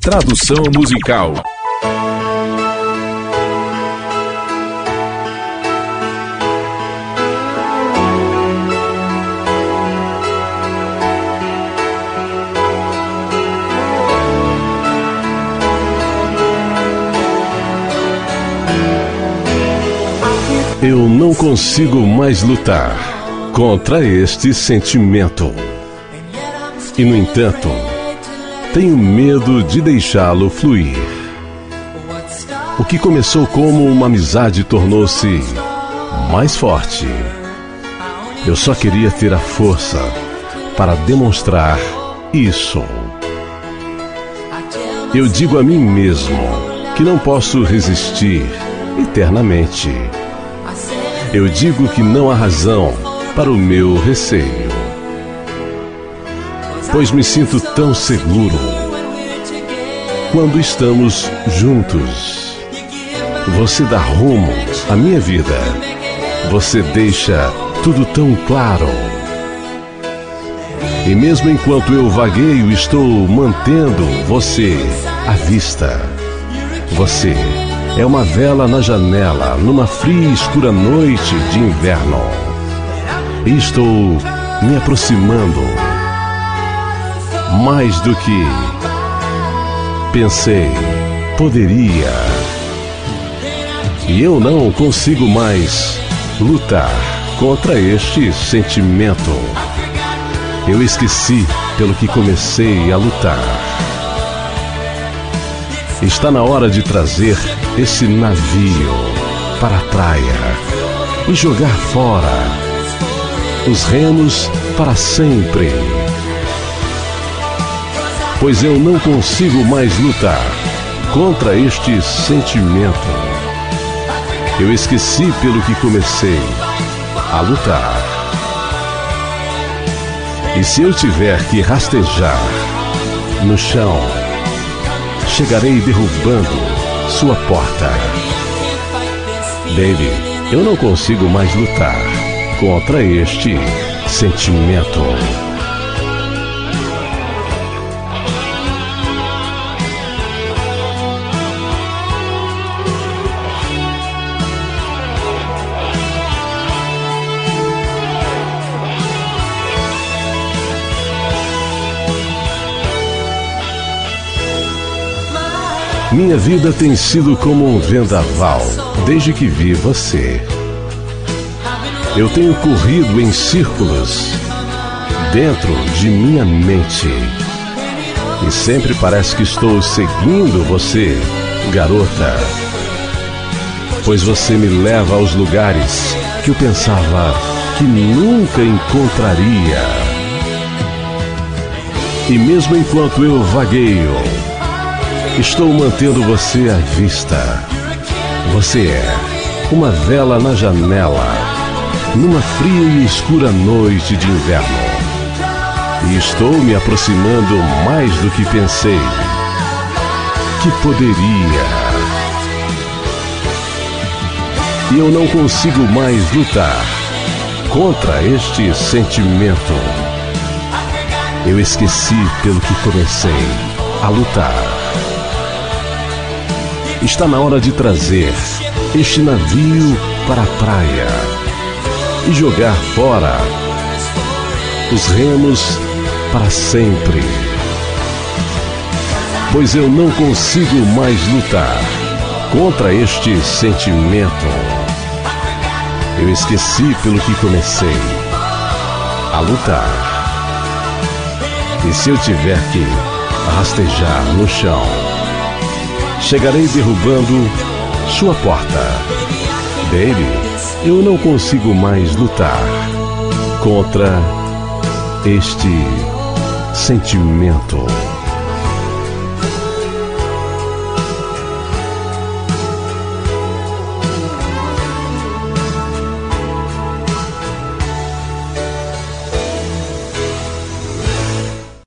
Tradução musical. Eu não consigo mais lutar contra este sentimento. E, no entanto, tenho medo de deixá-lo fluir. O que começou como uma amizade tornou-se mais forte. Eu só queria ter a força para demonstrar isso. Eu digo a mim mesmo que não posso resistir eternamente. Eu digo que não há razão para o meu receio pois me sinto tão seguro quando estamos juntos. Você dá rumo à minha vida. Você deixa tudo tão claro. E mesmo enquanto eu vagueio, estou mantendo você à vista. Você é uma vela na janela numa fria e escura noite de inverno. E estou me aproximando mais do que pensei poderia. E eu não consigo mais lutar contra este sentimento. Eu esqueci pelo que comecei a lutar. Está na hora de trazer esse navio para a praia e jogar fora os remos para sempre pois eu não consigo mais lutar contra este sentimento. Eu esqueci pelo que comecei a lutar. E se eu tiver que rastejar no chão, chegarei derrubando sua porta. Baby, eu não consigo mais lutar contra este sentimento. Minha vida tem sido como um vendaval desde que vi você. Eu tenho corrido em círculos dentro de minha mente. E sempre parece que estou seguindo você, garota. Pois você me leva aos lugares que eu pensava que nunca encontraria. E mesmo enquanto eu vagueio, Estou mantendo você à vista. Você é uma vela na janela, numa fria e escura noite de inverno. E estou me aproximando mais do que pensei que poderia. E eu não consigo mais lutar contra este sentimento. Eu esqueci pelo que comecei a lutar. Está na hora de trazer este navio para a praia e jogar fora os remos para sempre. Pois eu não consigo mais lutar contra este sentimento. Eu esqueci pelo que comecei a lutar. E se eu tiver que rastejar no chão, chegarei derrubando sua porta. Baby, eu não consigo mais lutar contra este sentimento.